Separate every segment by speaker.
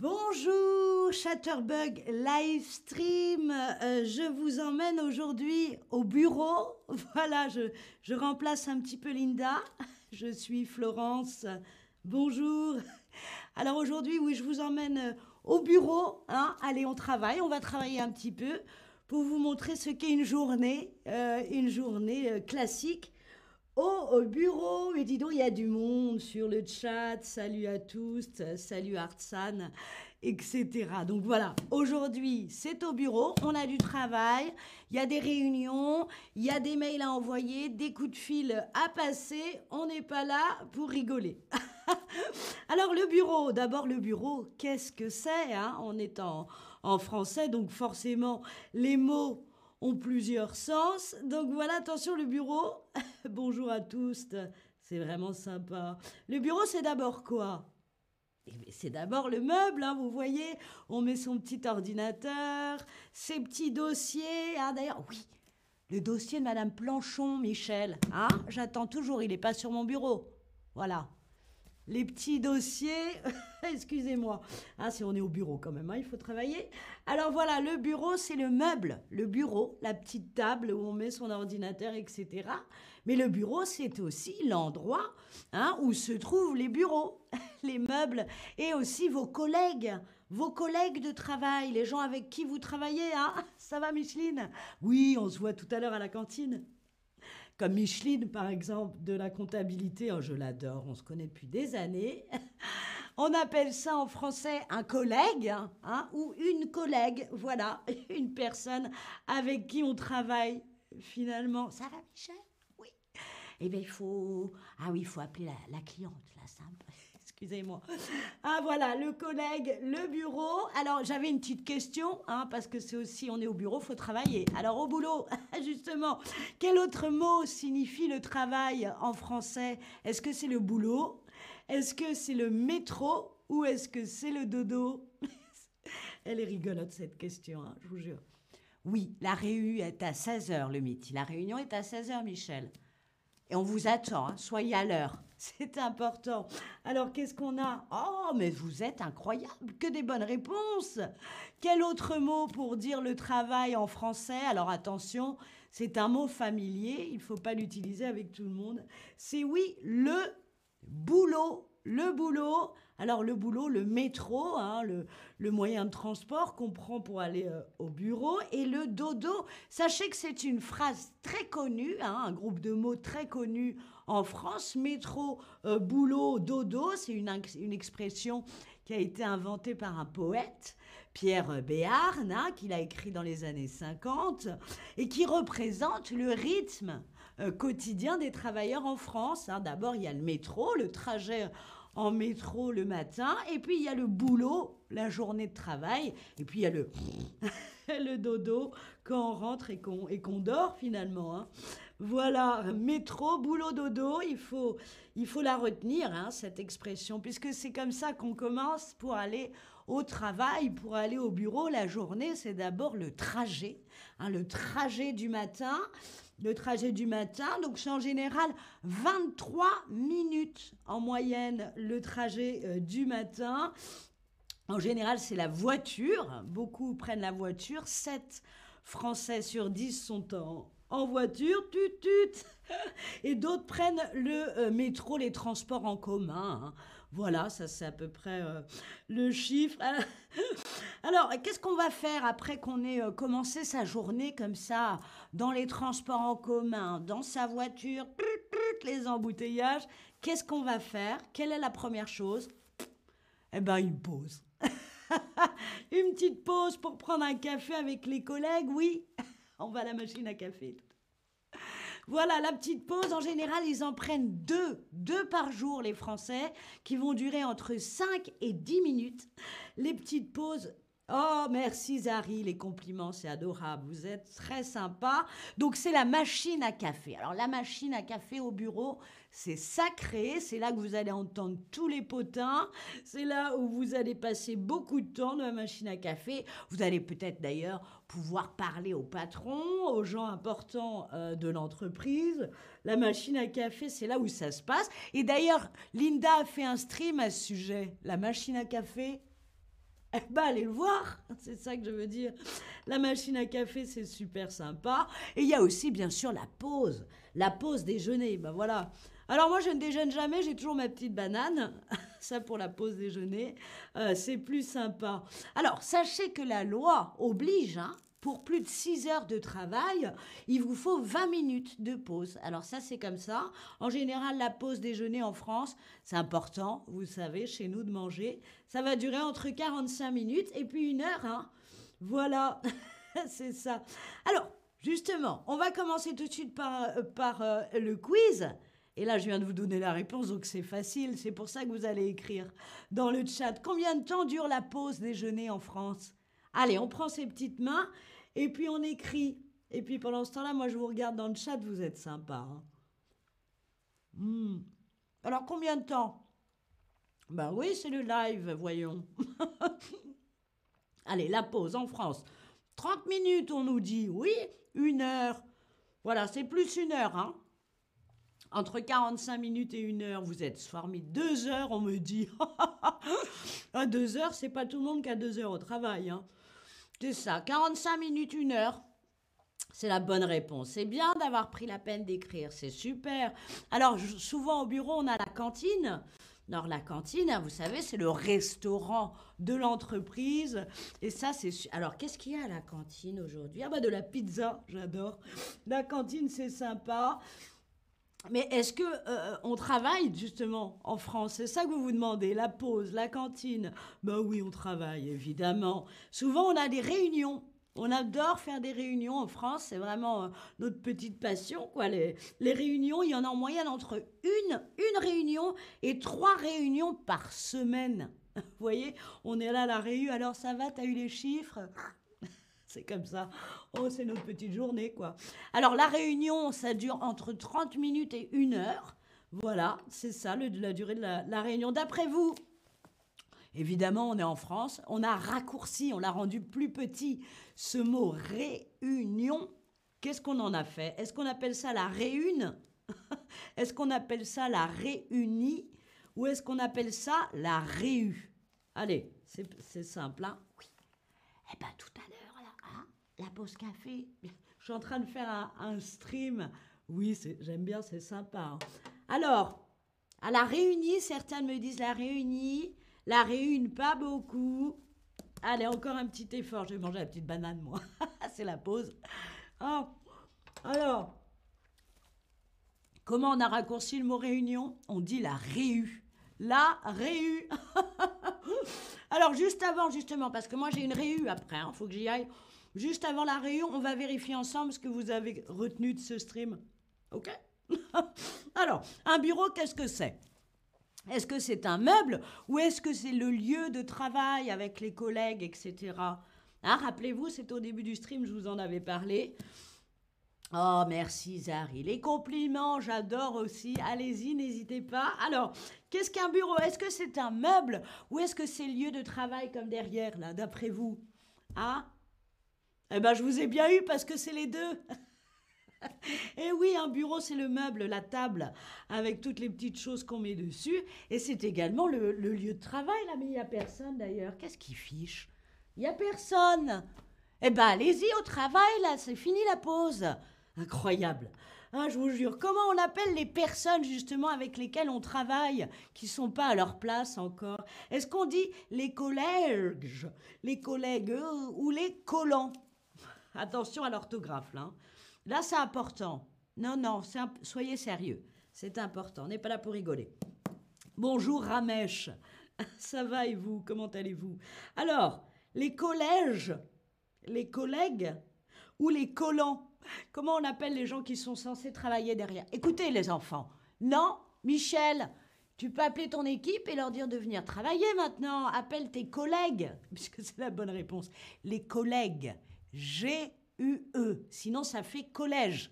Speaker 1: Bonjour Chatterbug Livestream, Euh, je vous emmène aujourd'hui au bureau. Voilà, je, remplace un petit peu Linda. Je suis Florence. Bonjour. Alors aujourd'hui, oui, je vous emmène euh, au bureau. Hein. Allez, on travaille, on va travailler un petit peu pour vous montrer ce qu'est une journée, euh, une journée euh, classique Oh, au bureau, mais dis donc, il y a du monde sur le chat. Salut à tous, salut Artsan, etc. Donc voilà, aujourd'hui, c'est au bureau, on a du travail, il y a des réunions, il y a des mails à envoyer, des coups de fil à passer. On n'est pas là pour rigoler. Alors le bureau, d'abord le bureau, qu'est-ce que c'est hein? On est en, en français, donc forcément, les mots ont plusieurs sens. Donc voilà, attention, le bureau. Bonjour à tous, c'est vraiment sympa. Le bureau, c'est d'abord quoi? Eh C'est d'abord le meuble, hein, vous voyez. On met son petit ordinateur, ses petits dossiers. hein. D'ailleurs, oui, le dossier de Madame Planchon, Michel. Hein J'attends toujours, il n'est pas sur mon bureau. Voilà. Les petits dossiers, excusez-moi. Ah, si on est au bureau quand même, hein, il faut travailler. Alors voilà, le bureau, c'est le meuble, le bureau, la petite table où on met son ordinateur, etc. Mais le bureau, c'est aussi l'endroit hein, où se trouvent les bureaux, les meubles et aussi vos collègues, vos collègues de travail, les gens avec qui vous travaillez. Hein Ça va, Micheline? Oui, on se voit tout à l'heure à la cantine. Comme Micheline, par exemple, de la comptabilité, oh, je l'adore, on se connaît depuis des années. On appelle ça en français un collègue hein, ou une collègue, voilà, une personne avec qui on travaille finalement. Ça va, Michel? Oui. Eh bien, il faut. Ah oui, il faut appeler la, la cliente, là, simple. Excusez-moi. Ah voilà, le collègue, le bureau. Alors, j'avais une petite question, hein, parce que c'est aussi, on est au bureau, faut travailler. Alors, au boulot, justement, quel autre mot signifie le travail en français? Est-ce que c'est le boulot? Est-ce que c'est le métro? Ou est-ce que c'est le dodo? Elle est rigolote, cette question, hein, je vous jure. Oui, la réunion est à 16h, le midi. La réunion est à 16h, Michel. Et on vous attend, hein, soyez à l'heure. C'est important. Alors, qu'est-ce qu'on a? Oh, mais vous êtes incroyable, que des bonnes réponses. Quel autre mot pour dire le travail en français? Alors, attention, c'est un mot familier, il ne faut pas l'utiliser avec tout le monde. C'est oui, le boulot. Le boulot. Alors, le boulot, le métro, hein, le, moyen de transport qu'on prend pour aller euh, au bureau. Et le dodo, sachez que c'est une phrase très connue, hein, un groupe de mots très connu en France. Métro, euh, boulot, dodo, c'est une, une expression qui a été inventée par un poète, Pierre Béarn, hein, qu'il a écrit dans les années 50, et qui représente le rythme euh, quotidien des travailleurs en France. hein. D'abord, il y a le métro, le trajet en métro le matin, et puis il y a le boulot, la journée de travail, et puis il y a le, le dodo quand on rentre et qu'on et dort finalement. hein. Voilà, métro, boulot, dodo, il faut, il faut la retenir, hein, cette expression, puisque c'est comme ça qu'on commence pour aller au travail, pour aller au bureau. La journée, c'est d'abord le trajet, hein, le trajet du matin. Le trajet du matin, donc c'est en général 23 minutes en moyenne le trajet euh, du matin. En général, c'est la voiture. Beaucoup prennent la voiture. 7 Français sur 10 sont en, voiture. Tut, tut. Et d'autres prennent le euh, métro, les transports en commun. hein. Voilà, ça c'est à peu près euh, le chiffre. Alors, qu'est-ce qu'on va faire après qu'on ait euh, commencé sa journée comme ça, dans les transports en commun, dans sa voiture, les embouteillages? Qu'est-ce qu'on va faire? Quelle est la première chose? Eh ben, une pause. une petite pause pour prendre un café avec les collègues, oui. On va à la machine à café. Voilà, la petite pause, en général, ils en prennent deux, deux par jour, les Français, qui vont durer entre 5 et 10 minutes. Les petites pauses. Oh, merci Zari, les compliments, c'est adorable. Vous êtes très sympa. Donc, c'est la machine à café. Alors, la machine à café au bureau, c'est sacré. C'est là que vous allez entendre tous les potins. C'est là où vous allez passer beaucoup de temps dans la machine à café. Vous allez peut-être d'ailleurs pouvoir parler au patron, aux gens importants euh, de l'entreprise. La machine à café, c'est là où ça se passe. Et d'ailleurs, Linda a fait un stream à ce sujet. La machine à café. eh ben, allez le voir, c'est ça que je veux dire. La machine à café, c'est super sympa. Et il y a aussi, bien sûr, la pause. La pause déjeuner, ben voilà. Alors moi, je ne déjeune jamais, j'ai toujours ma petite banane. ça pour la pause déjeuner, euh, c'est plus sympa. Alors, sachez que la loi oblige, hein, pour plus de 6 heures de travail, il vous faut 20 minutes de pause. Alors ça, c'est comme ça. En général, la pause déjeuner en France, c'est important, vous savez, chez nous de manger. Ça va durer entre 45 minutes et puis une heure. Hein. Voilà, c'est ça. Alors, justement, on va commencer tout de suite par, euh, euh, le quiz. Et là, je viens de vous donner la réponse, donc c'est facile. C'est pour ça que vous allez écrire dans le chat. Combien de temps dure la pause déjeuner en France? Allez, on prend ses petites mains et puis on écrit. Et puis pendant ce temps-là, moi je vous regarde dans le chat, vous êtes sympa. Hein. Hmm. Alors combien de temps? Ben oui, c'est le live, voyons. Allez, la pause en France. 30 minutes, on nous dit. Oui, une heure. Voilà, c'est plus une heure. Hein. Entre 45 minutes et une heure, vous êtes formidable. Deux heures, on me dit. à deux heures, c'est pas tout le monde qui a deux heures au travail. Hein. C'est ça, 45 minutes, une heure. C'est la bonne réponse. C'est bien d'avoir pris la peine d'écrire, c'est super. Alors, souvent au bureau, on a la cantine. Alors, la cantine, vous savez, c'est le restaurant de l'entreprise. Et ça, c'est. Alors, qu'est-ce qu'il y a à la cantine aujourd'hui? Ah, bah, de la pizza, j'adore. La cantine, c'est sympa. Mais est-ce que euh, on travaille justement en France? C'est ça que vous vous demandez La pause, la cantine? Ben oui, on travaille évidemment. Souvent, on a des réunions. On adore faire des réunions en France, c'est vraiment euh, notre petite passion. Quoi. Les, réunions, il y en a en moyenne entre une, une réunion et trois réunions par semaine. Vous voyez, on est là à la réunion, alors ça va, t'as eu les chiffres? C'est comme ça. Oh, c'est notre petite journée, quoi. Alors, la réunion, ça dure entre 30 minutes et une heure. Voilà, c'est ça le, la durée de la, réunion. D'après vous, évidemment, on est en France, on a raccourci, on l'a rendu plus petit, ce mot réunion. Qu'est-ce qu'on en a fait? Est-ce qu'on appelle ça la réune? Est-ce qu'on appelle ça la réunie? Ou est-ce qu'on appelle ça la réu? Allez, c'est simple, hein? Oui. Eh bien, tout à l'heure la pause café. Je suis en train de faire un, stream. Oui, j'aime bien, c'est sympa. Hein. Alors, à la réunie, certains me disent la réunie, la réune pas beaucoup. Allez, encore un petit effort. Je vais manger la petite banane, moi. c'est la pause. Oh. Alors, comment on a raccourci le mot réunion? On dit la réu. La réu. Alors, juste avant, justement, parce que moi j'ai une réu après, il hein, faut que j'y aille. Juste avant la réunion, on va vérifier ensemble ce que vous avez retenu de ce stream. OK? Alors, un bureau, qu'est-ce que c'est? Est-ce que c'est un meuble ou est-ce que c'est le lieu de travail avec les collègues, etc. Hein, Rappelez-vous, c'est au début du stream, je vous en avais parlé. Oh, merci Zari. Les compliments, j'adore aussi. Allez-y, n'hésitez pas. Alors, qu'est-ce qu'un bureau? Est-ce que c'est un meuble ou est-ce que c'est lieu de travail comme derrière, là, d'après vous? Ah eh ben, je vous ai bien eu parce que c'est les deux. Et oui, un bureau, c'est le meuble, la table, avec toutes les petites choses qu'on met dessus. Et c'est également le, lieu de travail, là. Mais il n'y a personne d'ailleurs. Qu'est-ce qui fiche? Il n'y a personne. Eh ben, allez-y au travail, là. C'est fini la pause. Incroyable. Hein, je vous jure, comment on appelle les personnes justement avec lesquelles on travaille, qui sont pas à leur place encore? Est-ce qu'on dit les collèges, les collègues ou les collants? Attention à l'orthographe, là. Hein. Là, c'est important. Non, non, soyez sérieux. C'est important. On n'est pas là pour rigoler. Bonjour Ramesh. Ça va et vous? Comment allez-vous? Alors, les collèges, les collègues ou les collants Comment on appelle les gens qui sont censés travailler derrière? Écoutez les enfants. Non, Michel, tu peux appeler ton équipe et leur dire de venir travailler maintenant. Appelle tes collègues, puisque c'est la bonne réponse. Les collègues. G-U-E. Sinon, ça fait collège.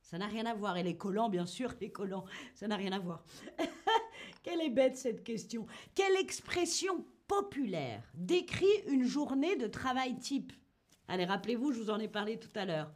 Speaker 1: Ça n'a rien à voir. Et les collants, bien sûr, les collants, ça n'a rien à voir. Quelle est bête cette question. Quelle expression populaire décrit une journée de travail type? Allez, rappelez-vous, je vous en ai parlé tout à l'heure.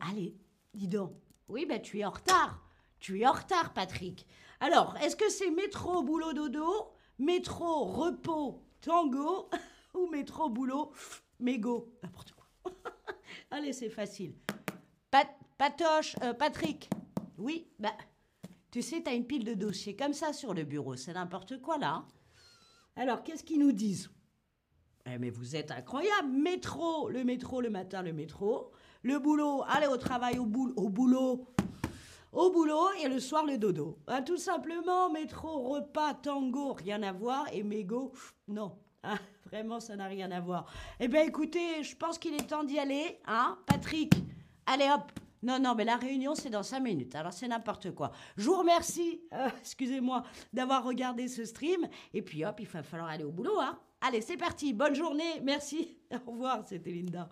Speaker 1: Allez, dis donc. Oui, ben tu es en retard. Tu es en retard, Patrick. Alors, est-ce que c'est métro, boulot, dodo, métro, repos, tango ou métro, boulot, mégot, n'importe. Allez, c'est facile. Patoche, euh, Patrick. Oui, bah, tu sais, tu as une pile de dossiers comme ça sur le bureau, c'est n'importe quoi là. Hein. Alors, qu'est-ce qu'ils nous disent? Eh, mais vous êtes incroyable. Métro, le métro le matin, le métro. Le boulot, aller au travail, au, boulot, au boulot, au boulot et le soir le dodo. Ah, tout simplement, métro, repas, tango, rien à voir. Et mégot, non. Ah, vraiment, ça n'a rien à voir. Eh bien, écoutez, je pense qu'il est temps d'y aller. Hein, Patrick Allez hop non, non, mais la réunion, c'est dans cinq minutes. Alors, c'est n'importe quoi. Je vous remercie, euh, excusez-moi, d'avoir regardé ce stream. Et puis, hop, il va falloir aller au boulot. Hein. Allez, c'est parti. Bonne journée. Merci. Au revoir, c'était Linda.